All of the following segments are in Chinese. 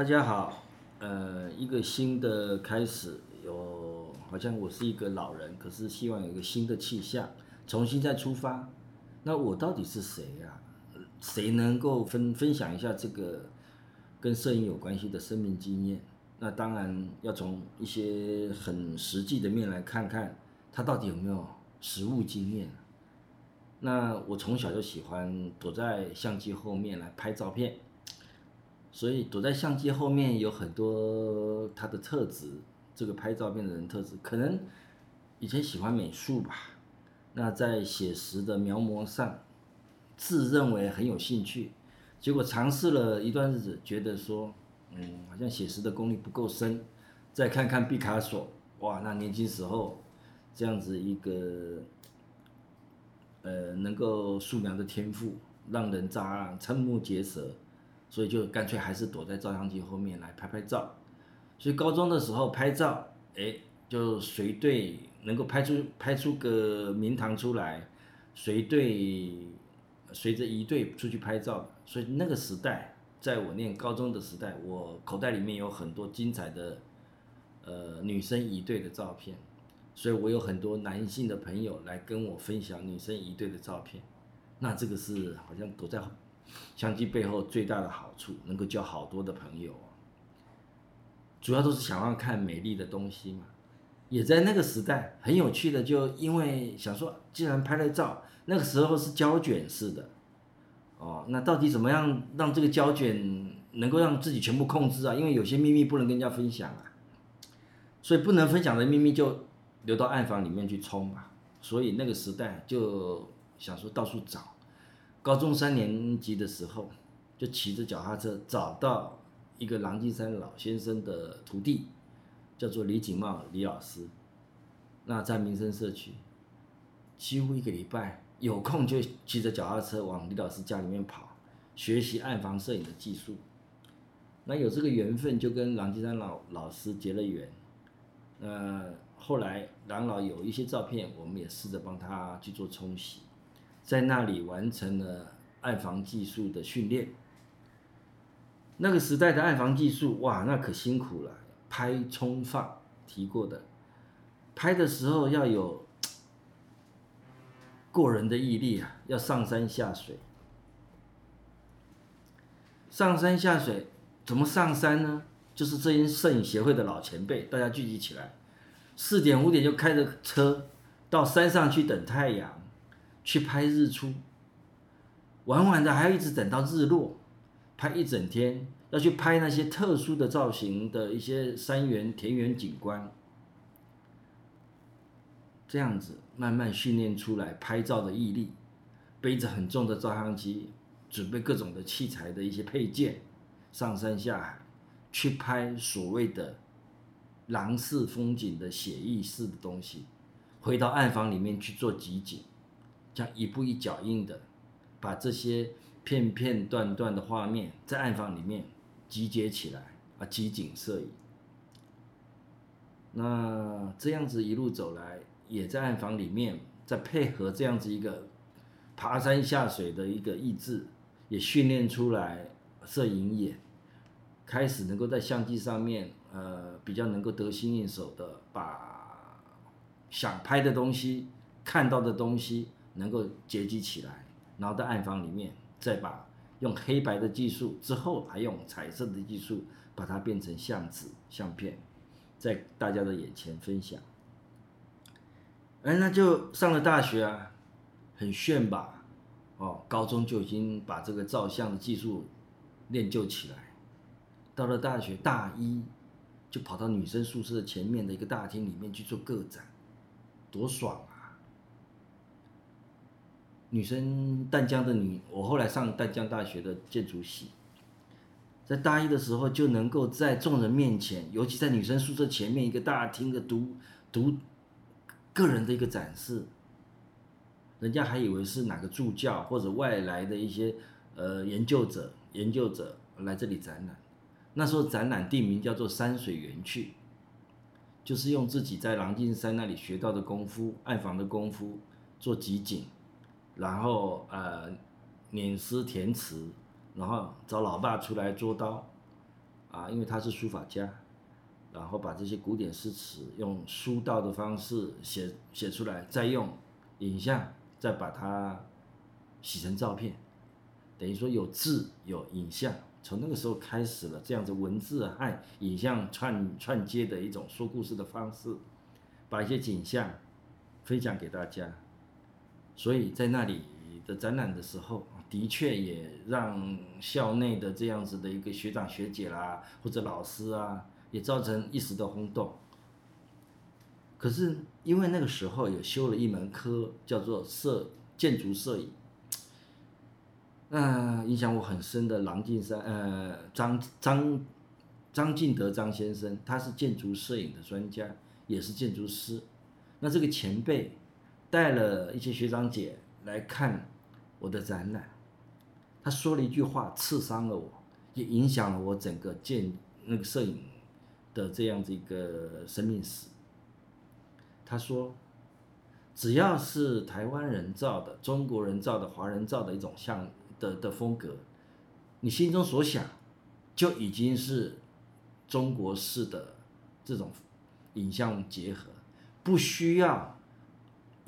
大家好，呃，一个新的开始，有好像我是一个老人，可是希望有一个新的气象，重新再出发。那我到底是谁呀？谁能够分分享一下这个跟摄影有关系的生命经验？那当然要从一些很实际的面来看看，他到底有没有实物经验。那我从小就喜欢躲在相机后面来拍照片。所以躲在相机后面有很多他的特质，这个拍照片的人特质，可能以前喜欢美术吧，那在写实的描摹上，自认为很有兴趣，结果尝试了一段日子，觉得说，嗯，好像写实的功力不够深，再看看毕卡索，哇，那年轻时候这样子一个，呃，能够素描的天赋，让人扎瞠目结舌。所以就干脆还是躲在照相机后面来拍拍照。所以高中的时候拍照，哎，就随队能够拍出拍出个名堂出来，随队随着一队出去拍照。所以那个时代，在我念高中的时代，我口袋里面有很多精彩的呃女生一队的照片，所以我有很多男性的朋友来跟我分享女生一队的照片。那这个是好像躲在。相机背后最大的好处，能够交好多的朋友主要都是想要看美丽的东西嘛。也在那个时代很有趣的，就因为想说，既然拍了照，那个时候是胶卷式的，哦，那到底怎么样让这个胶卷能够让自己全部控制啊？因为有些秘密不能跟人家分享啊，所以不能分享的秘密就留到暗房里面去冲吧。所以那个时代就想说到处找。高中三年级的时候，就骑着脚踏车找到一个郎金山老先生的徒弟，叫做李景茂李老师。那在民生社区，几乎一个礼拜有空就骑着脚踏车往李老师家里面跑，学习暗房摄影的技术。那有这个缘分，就跟郎金山老老师结了缘。那后来郎老有一些照片，我们也试着帮他去做冲洗。在那里完成了暗房技术的训练。那个时代的暗房技术，哇，那可辛苦了。拍、冲、放，提过的。拍的时候要有过人的毅力啊，要上山下水。上山下水，怎么上山呢？就是这些摄影协会的老前辈，大家聚集起来，四点五点就开着车到山上去等太阳。去拍日出，晚晚的还要一直等到日落，拍一整天，要去拍那些特殊的造型的一些山园、田园景观，这样子慢慢训练出来拍照的毅力，背着很重的照相机，准备各种的器材的一些配件，上山下海去拍所谓的狼式风景的写意式的东西，回到暗房里面去做集锦。这样一步一脚印的，把这些片片段段的画面在暗房里面集结起来啊，集景摄影。那这样子一路走来，也在暗房里面，在配合这样子一个爬山下水的一个意志，也训练出来摄影眼，开始能够在相机上面，呃，比较能够得心应手的把想拍的东西、看到的东西。能够结集起来，然后在暗房里面再把用黑白的技术之后，还用彩色的技术把它变成相纸相片，在大家的眼前分享。哎，那就上了大学啊，很炫吧？哦，高中就已经把这个照相的技术练就起来，到了大学大一就跑到女生宿舍前面的一个大厅里面去做个展，多爽！女生淡江的女，我后来上淡江大学的建筑系，在大一的时候就能够在众人面前，尤其在女生宿舍前面一个大厅的独独个人的一个展示，人家还以为是哪个助教或者外来的一些呃研究者研究者来这里展览。那时候展览地名叫做山水园区，就是用自己在狼进山那里学到的功夫，暗房的功夫做集锦。然后呃，碾丝填词，然后找老爸出来捉刀，啊，因为他是书法家，然后把这些古典诗词用书道的方式写写出来，再用影像再把它洗成照片，等于说有字有影像，从那个时候开始了这样子文字和影像串串接的一种说故事的方式，把一些景象分享给大家，所以在那里的展览的时候。的确也让校内的这样子的一个学长学姐啦，或者老师啊，也造成一时的轰动。可是因为那个时候也修了一门科，叫做摄建筑摄影，那影响我很深的郎静山，呃，张张张敬德张先生，他是建筑摄影的专家，也是建筑师。那这个前辈带了一些学长姐来看我的展览。他说了一句话，刺伤了我，也影响了我整个建那个摄影的这样子一个生命史。他说，只要是台湾人造的、中国人造的、华人造的一种像的的风格，你心中所想就已经是中国式的这种影像结合，不需要。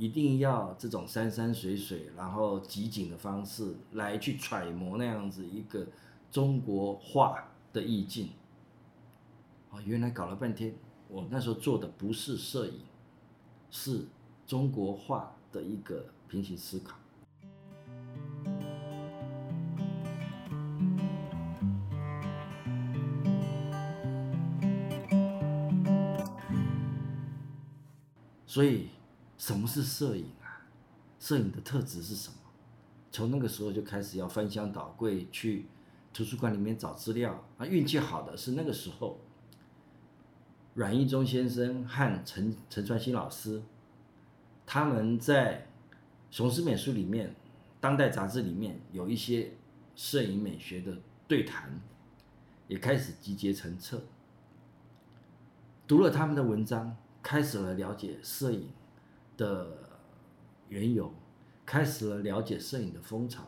一定要这种山山水水，然后集景的方式来去揣摩那样子一个中国画的意境。哦，原来搞了半天，我那时候做的不是摄影，是中国画的一个平行思考。所以。什么是摄影啊？摄影的特质是什么？从那个时候就开始要翻箱倒柜去图书馆里面找资料啊。运气好的是那个时候，阮义忠先生和陈陈传新老师，他们在《雄狮美术》里面、当代杂志里面有一些摄影美学的对谈，也开始集结成册。读了他们的文章，开始了了解摄影。的缘由，开始了了解摄影的风潮，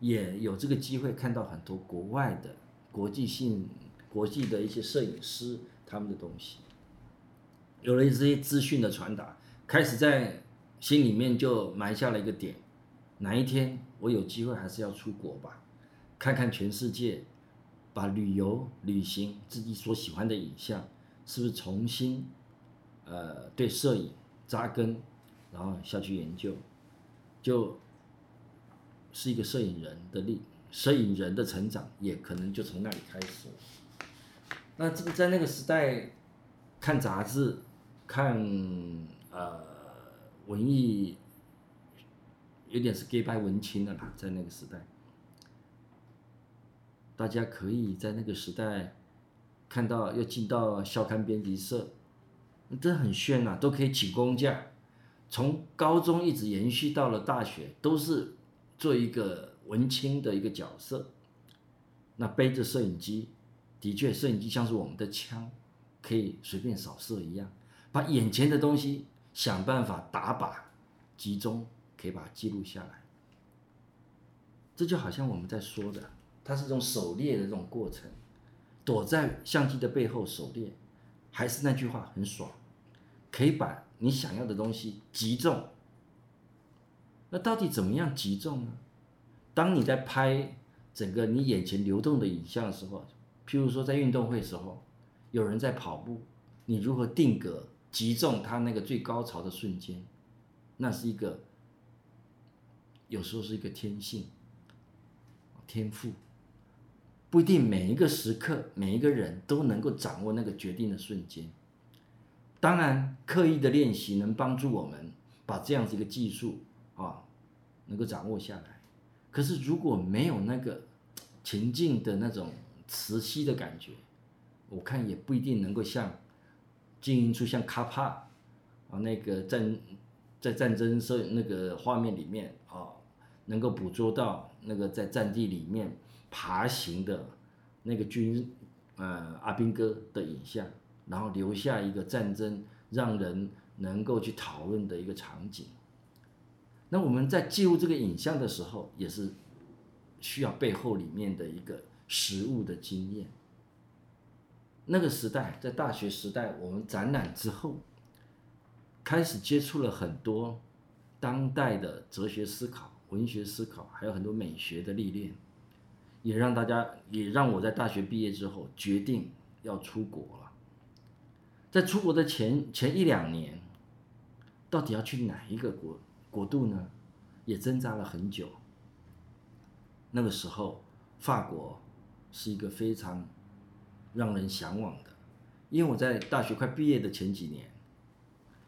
也有这个机会看到很多国外的国际性、国际的一些摄影师他们的东西，有了这些资讯的传达，开始在心里面就埋下了一个点：哪一天我有机会还是要出国吧，看看全世界，把旅游、旅行自己所喜欢的影像，是不是重新呃对摄影。扎根，然后下去研究，就是一个摄影人的力，摄影人的成长也可能就从那里开始。那这个在那个时代，看杂志，看呃文艺，有点是 gay 拜文青的啦，在那个时代，大家可以在那个时代看到要进到校刊编辑社。这很炫呐，都可以请公假，从高中一直延续到了大学，都是做一个文青的一个角色。那背着摄影机，的确，摄影机像是我们的枪，可以随便扫射一样，把眼前的东西想办法打靶，集中，可以把它记录下来。这就好像我们在说的，它是种狩猎的这种过程，躲在相机的背后狩猎，还是那句话，很爽。可以把你想要的东西集中，那到底怎么样集中呢？当你在拍整个你眼前流动的影像的时候，譬如说在运动会时候，有人在跑步，你如何定格集中他那个最高潮的瞬间？那是一个，有时候是一个天性，天赋，不一定每一个时刻每一个人都能够掌握那个决定的瞬间。当然，刻意的练习能帮助我们把这样子一个技术啊，能够掌握下来。可是如果没有那个前进的那种磁吸的感觉，我看也不一定能够像经营出像卡帕啊那个战在战争摄那个画面里面啊，能够捕捉到那个在战地里面爬行的那个军呃阿兵哥的影像。然后留下一个战争让人能够去讨论的一个场景。那我们在记录这个影像的时候，也是需要背后里面的一个实物的经验。那个时代，在大学时代，我们展览之后，开始接触了很多当代的哲学思考、文学思考，还有很多美学的历练，也让大家，也让我在大学毕业之后决定要出国了。在出国的前前一两年，到底要去哪一个国国度呢？也挣扎了很久。那个时候，法国是一个非常让人向往的，因为我在大学快毕业的前几年，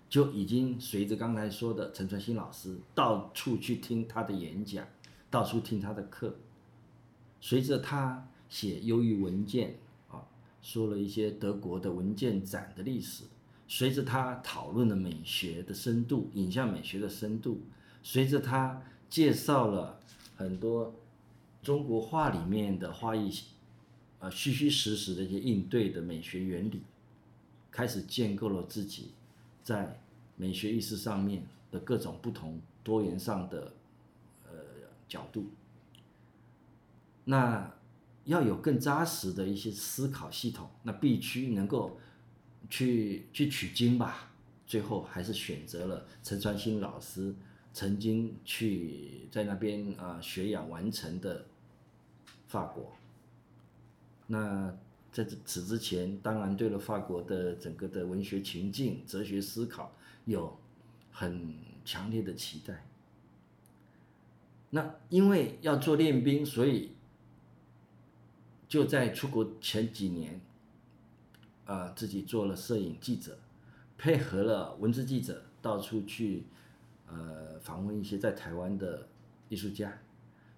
就已经随着刚才说的陈传新老师到处去听他的演讲，到处听他的课，随着他写《忧郁文件》，说了一些德国的文件展的历史，随着他讨论了美学的深度、影像美学的深度，随着他介绍了很多。中国画里面的画艺，呃，虚虚实实的一些应对的美学原理，开始建构了自己在美学意识上面的各种不同多元上的呃角度。那要有更扎实的一些思考系统，那必须能够去去取经吧。最后还是选择了陈传新老师曾经去在那边啊学养完成的。法国，那在此之前，当然对了法国的整个的文学情境、哲学思考有很强烈的期待。那因为要做练兵，所以就在出国前几年，啊，自己做了摄影记者，配合了文字记者，到处去呃访问一些在台湾的艺术家，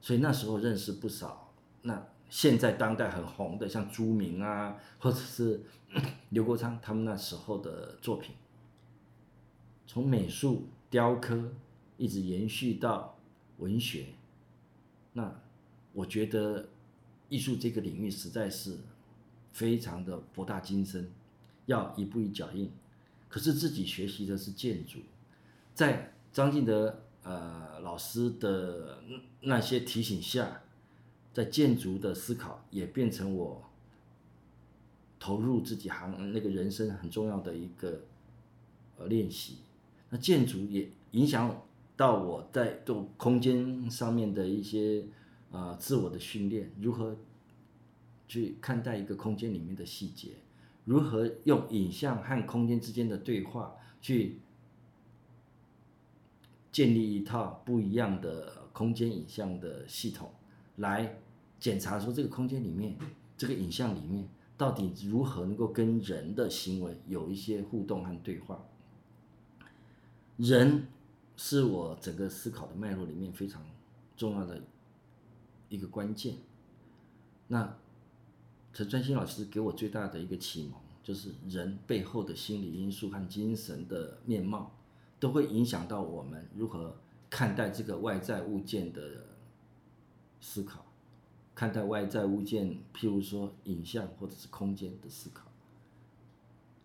所以那时候认识不少。那现在当代很红的，像朱明啊，或者是刘国昌他们那时候的作品，从美术、雕刻一直延续到文学，那我觉得艺术这个领域实在是非常的博大精深，要一步一脚印。可是自己学习的是建筑，在张敬德呃老师的那些提醒下。在建筑的思考也变成我投入自己行那个人生很重要的一个呃练习。那建筑也影响到我在做空间上面的一些啊自我的训练，如何去看待一个空间里面的细节，如何用影像和空间之间的对话去建立一套不一样的空间影像的系统来。检查说这个空间里面，这个影像里面到底如何能够跟人的行为有一些互动和对话。人是我整个思考的脉络里面非常重要的一个关键。那陈专心老师给我最大的一个启蒙，就是人背后的心理因素和精神的面貌，都会影响到我们如何看待这个外在物件的思考。看待外在物件，譬如说影像或者是空间的思考，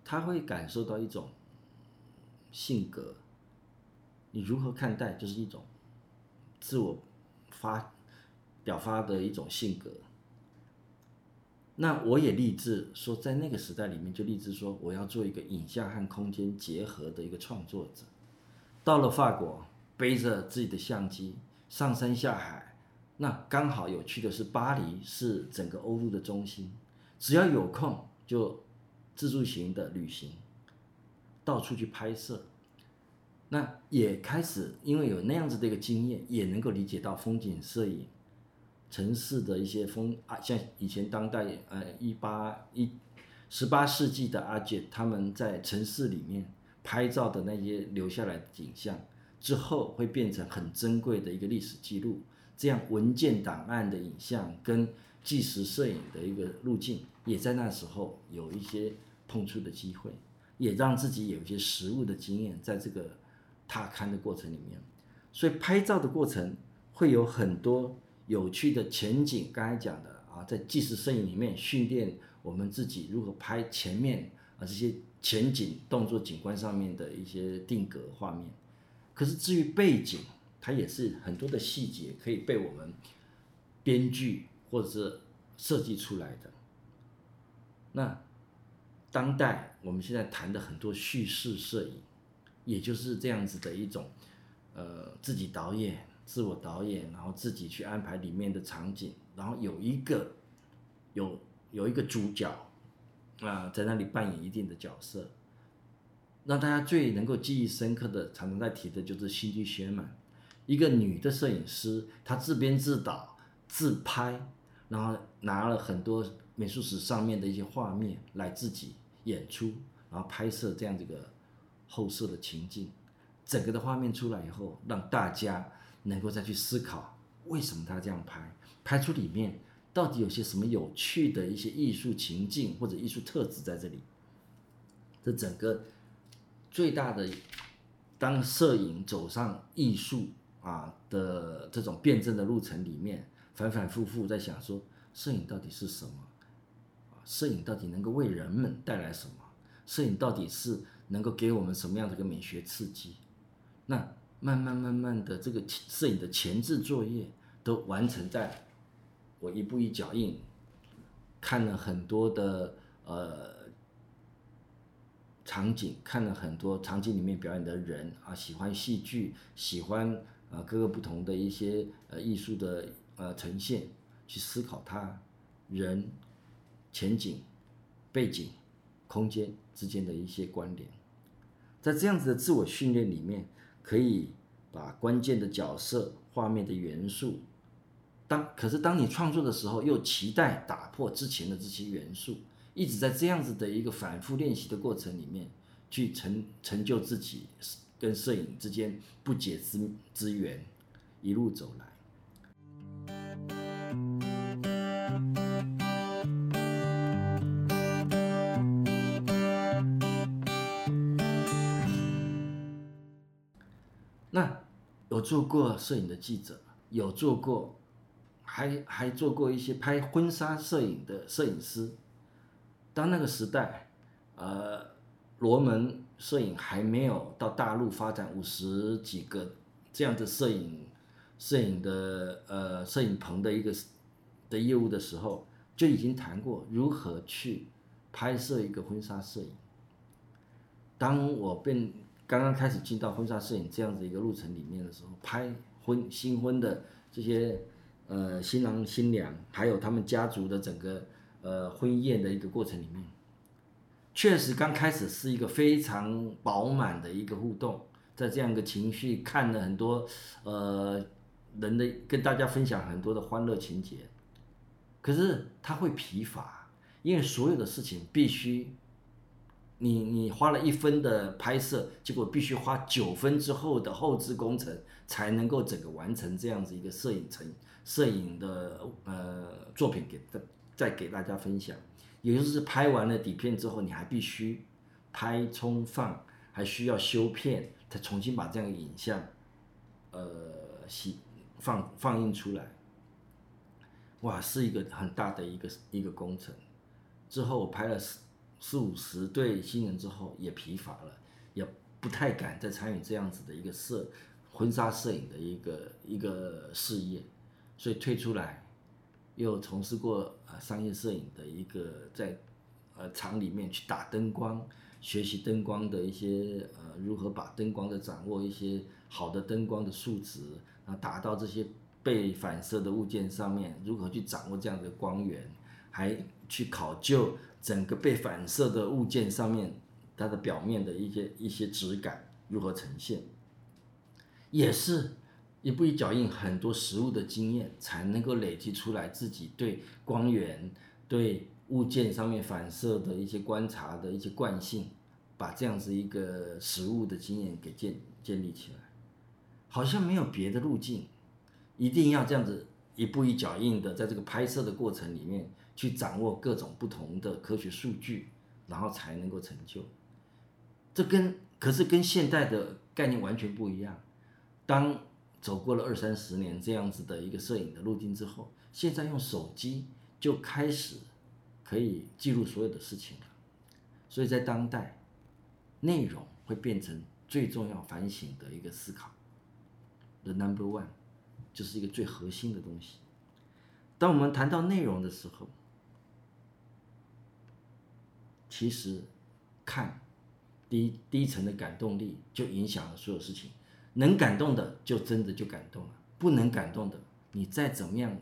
他会感受到一种性格。你如何看待，就是一种自我发表发的一种性格。那我也立志说，在那个时代里面，就立志说，我要做一个影像和空间结合的一个创作者。到了法国，背着自己的相机，上山下海。那刚好有趣的是，巴黎是整个欧陆的中心，只要有空就自助型的旅行，到处去拍摄。那也开始因为有那样子的一个经验，也能够理解到风景摄影、城市的一些风啊，像以前当代呃一八一十八世纪的阿杰他们在城市里面拍照的那些留下来的景象，之后会变成很珍贵的一个历史记录。这样文件档案的影像跟纪实摄影的一个路径，也在那时候有一些碰触的机会，也让自己有一些实物的经验，在这个踏勘的过程里面，所以拍照的过程会有很多有趣的前景。刚才讲的啊，在纪实摄影里面训练我们自己如何拍前面啊这些前景动作景观上面的一些定格画面。可是至于背景，它也是很多的细节可以被我们编剧或者是设计出来的。那当代我们现在谈的很多叙事摄影，也就是这样子的一种，呃，自己导演、自我导演，然后自己去安排里面的场景，然后有一个有有一个主角啊，在那里扮演一定的角色。让大家最能够记忆深刻的，常常在提的就是辛迪·薛曼，一个女的摄影师，她自编自导自拍，然后拿了很多美术史上面的一些画面来自己演出，然后拍摄这样这个后摄的情境，整个的画面出来以后，让大家能够再去思考，为什么他这样拍，拍出里面到底有些什么有趣的一些艺术情境或者艺术特质在这里，这整个。最大的，当摄影走上艺术啊的这种辩证的路程里面，反反复复在想说，摄影到底是什么？摄影到底能够为人们带来什么？摄影到底是能够给我们什么样的一个美学刺激？那慢慢慢慢的，这个摄影的前置作业都完成在，我一步一脚印，看了很多的呃。场景看了很多场景里面表演的人啊，喜欢戏剧，喜欢啊各个不同的一些呃艺术的呃呈现，去思考它人、前景、背景、空间之间的一些关联，在这样子的自我训练里面，可以把关键的角色、画面的元素，当可是当你创作的时候，又期待打破之前的这些元素。一直在这样子的一个反复练习的过程里面，去成成就自己跟摄影之间不解之之缘，一路走来。做过摄影的记者，有做过，还还做过一些拍婚纱摄影的摄影师。当那个时代，呃，罗门摄影还没有到大陆发展五十几个这样的摄影摄影的呃摄影棚的一个的业务的时候，就已经谈过如何去拍摄一个婚纱摄影。当我变刚刚开始进到婚纱摄影这样子一个路程里面的时候，拍婚新婚的这些呃新郎新娘，还有他们家族的整个。呃，婚宴的一个过程里面，确实刚开始是一个非常饱满的一个互动，在这样一个情绪，看了很多呃人的跟大家分享很多的欢乐情节，可是他会疲乏，因为所有的事情必须，你你花了一分的拍摄，结果必须花九分之后的后置工程才能够整个完成这样子一个摄影成摄影的呃作品给再。再给大家分享，也就是拍完了底片之后，你还必须拍冲放，还需要修片，再重新把这样影像，呃，洗放放映出来。哇，是一个很大的一个一个工程。之后我拍了四五十对新人之后，也疲乏了，也不太敢再参与这样子的一个摄婚纱摄影的一个一个事业，所以退出来。又从事过呃商业摄影的一个在呃厂里面去打灯光，学习灯光的一些呃如何把灯光的掌握一些好的灯光的数值，啊达到这些被反射的物件上面如何去掌握这样的光源，还去考究整个被反射的物件上面它的表面的一些一些质感如何呈现，也是。一步一脚印，很多实物的经验才能够累积出来，自己对光源、对物件上面反射的一些观察的一些惯性，把这样子一个实物的经验给建建立起来，好像没有别的路径，一定要这样子一步一脚印的在这个拍摄的过程里面去掌握各种不同的科学数据，然后才能够成就。这跟可是跟现代的概念完全不一样，当。走过了二三十年这样子的一个摄影的路径之后，现在用手机就开始可以记录所有的事情了。所以在当代，内容会变成最重要反省的一个思考，the number one，就是一个最核心的东西。当我们谈到内容的时候，其实看低低层的感动力就影响了所有事情。能感动的就真的就感动了，不能感动的，你再怎么样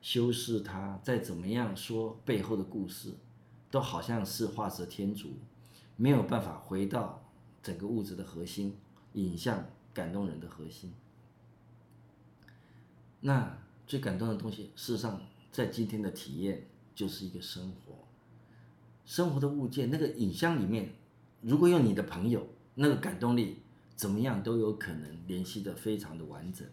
修饰它，再怎么样说背后的故事，都好像是画蛇添足，没有办法回到整个物质的核心，影像感动人的核心。那最感动的东西，事实上在今天的体验就是一个生活，生活的物件，那个影像里面，如果用你的朋友，那个感动力。怎么样都有可能联系的非常的完整。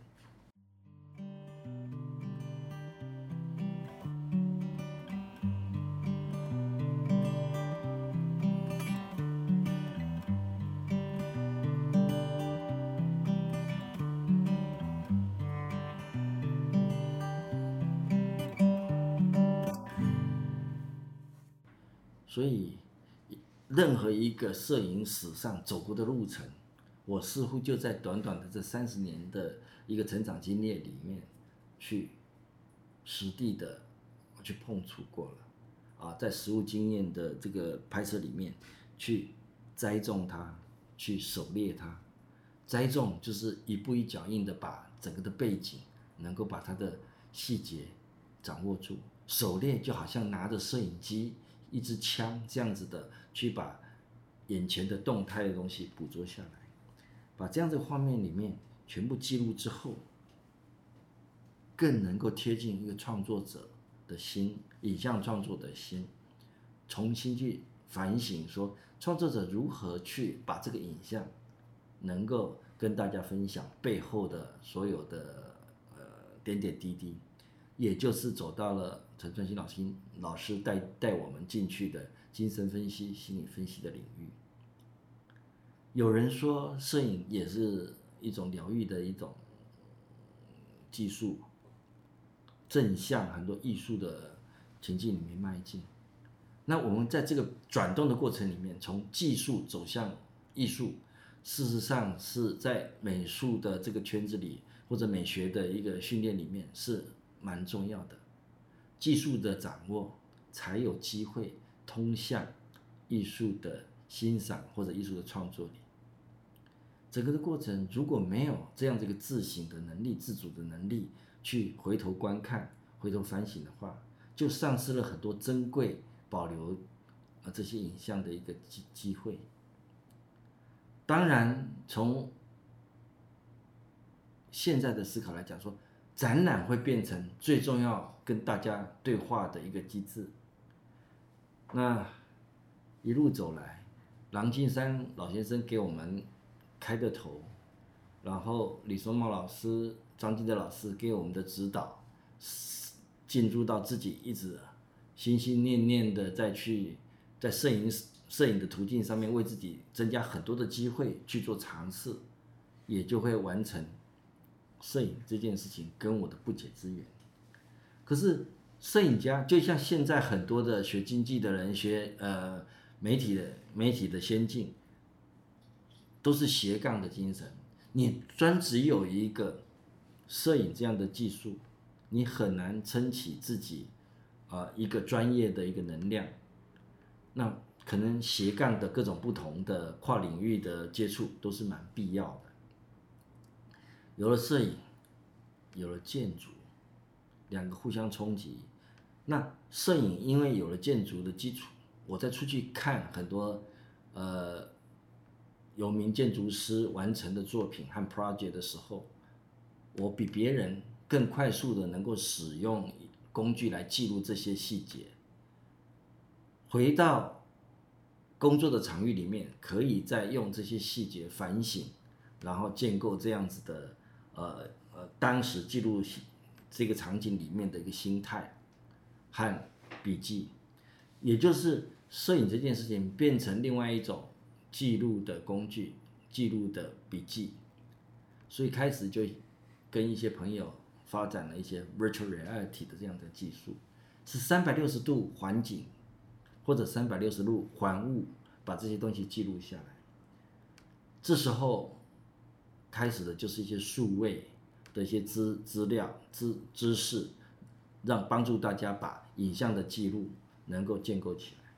所以，任何一个摄影史上走过的路程。我似乎就在短短的这三十年的一个成长经验里面，去实地的去碰触过了，啊，在实物经验的这个拍摄里面，去栽种它，去狩猎它，栽种就是一步一脚印的把整个的背景能够把它的细节掌握住，狩猎就好像拿着摄影机一支枪这样子的去把眼前的动态的东西捕捉下来。把这样的画面里面全部记录之后，更能够贴近一个创作者的心，影像创作的心，重新去反省说创作者如何去把这个影像能够跟大家分享背后的所有的呃点点滴滴，也就是走到了陈春新老师老师带带我们进去的精神分析、心理分析的领域。有人说，摄影也是一种疗愈的一种技术，正向很多艺术的情境里面迈进。那我们在这个转动的过程里面，从技术走向艺术，事实上是在美术的这个圈子里，或者美学的一个训练里面是蛮重要的。技术的掌握，才有机会通向艺术的欣赏或者艺术的创作里。整个的过程如果没有这样这个自省的能力、自主的能力，去回头观看、回头反省的话，就丧失了很多珍贵保留啊这些影像的一个机机会。当然，从现在的思考来讲，说展览会变成最重要跟大家对话的一个机制。那一路走来，郎金山老先生给我们。开的头，然后李松茂老师、张金德老师给我们的指导，进入到自己一直心心念念的再去在摄影摄影的途径上面为自己增加很多的机会去做尝试，也就会完成摄影这件事情跟我的不解之缘。可是摄影家就像现在很多的学经济的人学呃媒体的媒体的先进。都是斜杠的精神，你专只有一个摄影这样的技术，你很难撑起自己啊一个专业的一个能量。那可能斜杠的各种不同的跨领域的接触都是蛮必要的。有了摄影，有了建筑，两个互相冲击。那摄影因为有了建筑的基础，我再出去看很多呃。有名建筑师完成的作品和 project 的时候，我比别人更快速的能够使用工具来记录这些细节。回到工作的场域里面，可以再用这些细节反省，然后建构这样子的呃呃当时记录这个场景里面的一个心态和笔记，也就是摄影这件事情变成另外一种。记录的工具，记录的笔记，所以开始就跟一些朋友发展了一些 virtual reality 的这样的技术，是三百六十度环景或者三百六十度环物，把这些东西记录下来。这时候开始的就是一些数位的一些资资料、知知识，让帮助大家把影像的记录能够建构起来。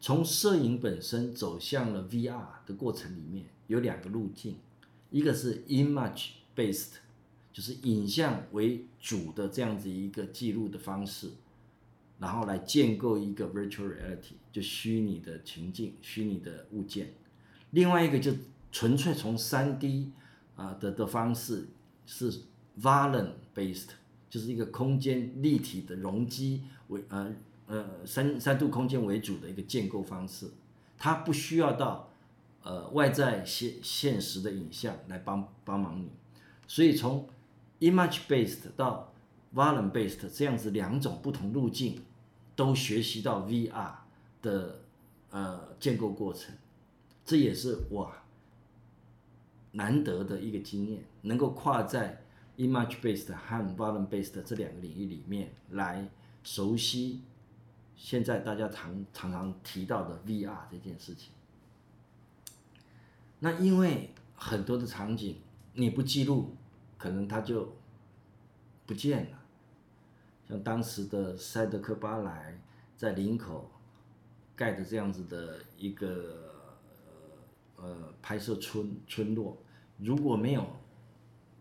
从摄影本身走向了 VR 的过程里面，有两个路径，一个是 image based，就是影像为主的这样子一个记录的方式，然后来建构一个 virtual reality，就虚拟的情境、虚拟的物件。另外一个就纯粹从 3D 啊的的方式是 volume based，就是一个空间立体的容积为呃。呃，三三度空间为主的一个建构方式，它不需要到呃外在现现实的影像来帮帮忙你，所以从 image based 到 volume based 这样子两种不同路径，都学习到 VR 的呃建构过程，这也是我难得的一个经验，能够跨在 image based 和 volume based 这两个领域里面来熟悉。现在大家常常常提到的 VR 这件事情，那因为很多的场景你不记录，可能它就不见了。像当时的塞德克巴莱在林口盖的这样子的一个呃拍摄村村落，如果没有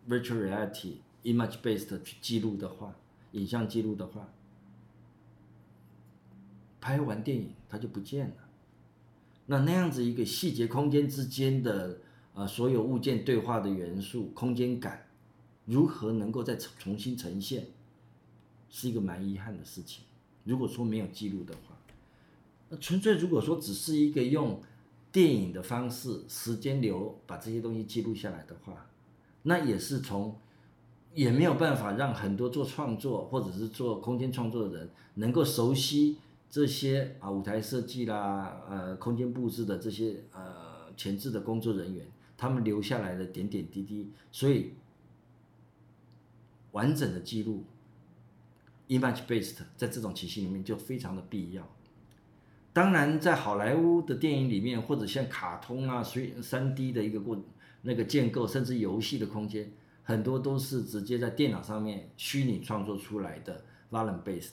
Virtual Reality Image Based 去记录的话，影像记录的话。拍完电影，它就不见了。那那样子一个细节空间之间的呃所有物件对话的元素空间感，如何能够再重新呈现，是一个蛮遗憾的事情。如果说没有记录的话，那纯粹如果说只是一个用电影的方式时间流把这些东西记录下来的话，那也是从也没有办法让很多做创作或者是做空间创作的人能够熟悉。这些啊，舞台设计啦，呃，空间布置的这些呃前置的工作人员，他们留下来的点点滴滴，所以完整的记录，image based，在这种体系里面就非常的必要。当然，在好莱坞的电影里面，或者像卡通啊，所以三 D 的一个过那个建构，甚至游戏的空间，很多都是直接在电脑上面虚拟创作出来的 volume based。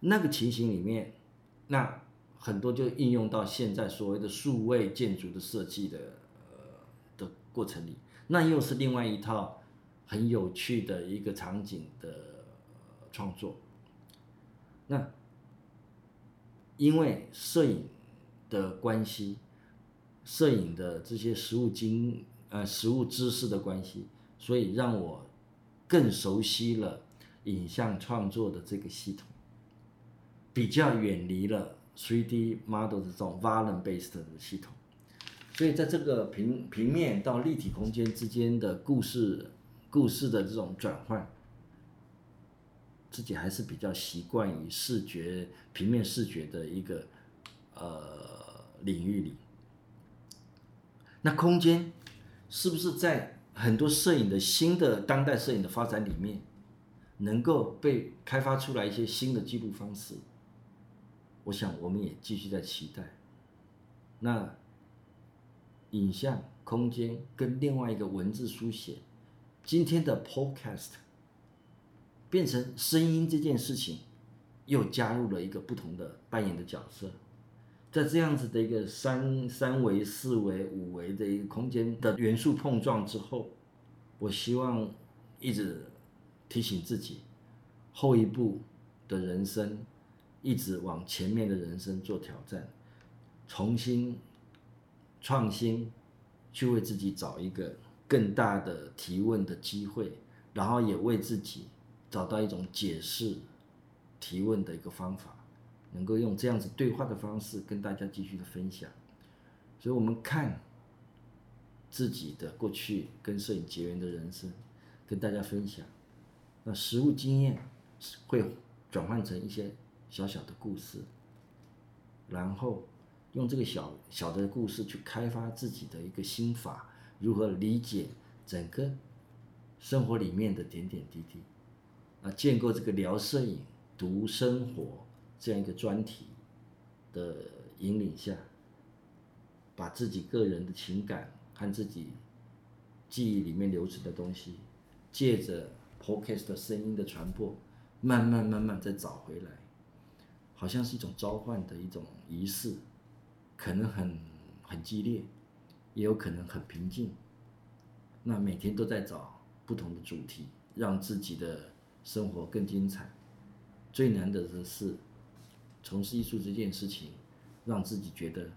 那个情形里面，那很多就应用到现在所谓的数位建筑的设计的呃的过程里，那又是另外一套很有趣的一个场景的创作。那因为摄影的关系，摄影的这些实物经呃实物知识的关系，所以让我更熟悉了影像创作的这个系统。比较远离了 3D model 的这种 volume based 的系统，所以在这个平平面到立体空间之间的故事故事的这种转换，自己还是比较习惯于视觉平面视觉的一个呃领域里。那空间是不是在很多摄影的新的当代摄影的发展里面，能够被开发出来一些新的记录方式？我想，我们也继续在期待。那影像空间跟另外一个文字书写，今天的 Podcast 变成声音这件事情，又加入了一个不同的扮演的角色。在这样子的一个三三维、四维、五维的一个空间的元素碰撞之后，我希望一直提醒自己，后一步的人生。一直往前面的人生做挑战，重新创新，去为自己找一个更大的提问的机会，然后也为自己找到一种解释提问的一个方法，能够用这样子对话的方式跟大家继续的分享。所以，我们看自己的过去跟摄影结缘的人生，跟大家分享，那实物经验会转换成一些。小小的故事，然后用这个小小的故事去开发自己的一个心法，如何理解整个生活里面的点点滴滴，啊，建构这个聊摄影、读生活这样一个专题的引领下，把自己个人的情感和自己记忆里面留存的东西，借着 podcast 的声音的传播，慢慢慢慢再找回来。好像是一种召唤的一种仪式，可能很很激烈，也有可能很平静。那每天都在找不同的主题，让自己的生活更精彩。最难的是，从事艺术这件事情，让自己觉得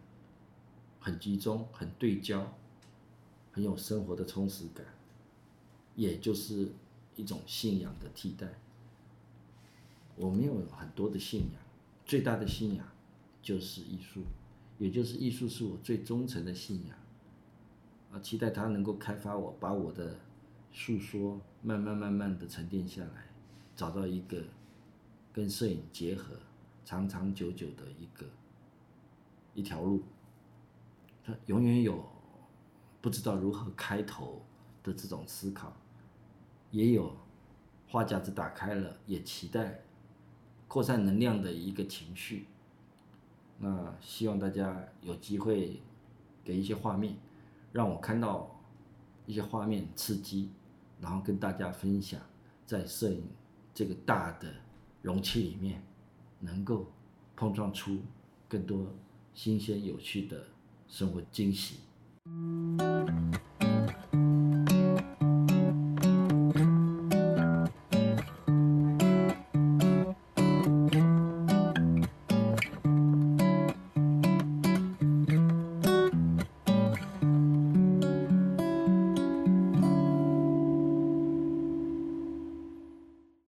很集中、很对焦、很有生活的充实感，也就是一种信仰的替代。我没有很多的信仰，最大的信仰就是艺术，也就是艺术是我最忠诚的信仰。啊，期待它能够开发我，把我的诉说慢慢慢慢的沉淀下来，找到一个跟摄影结合、长长久久的一个一条路。他永远有不知道如何开头的这种思考，也有话匣子打开了，也期待扩散能量的一个情绪。那希望大家有机会给一些画面。让我看到一些画面刺激，然后跟大家分享，在摄影这个大的容器里面，能够碰撞出更多新鲜有趣的生活惊喜。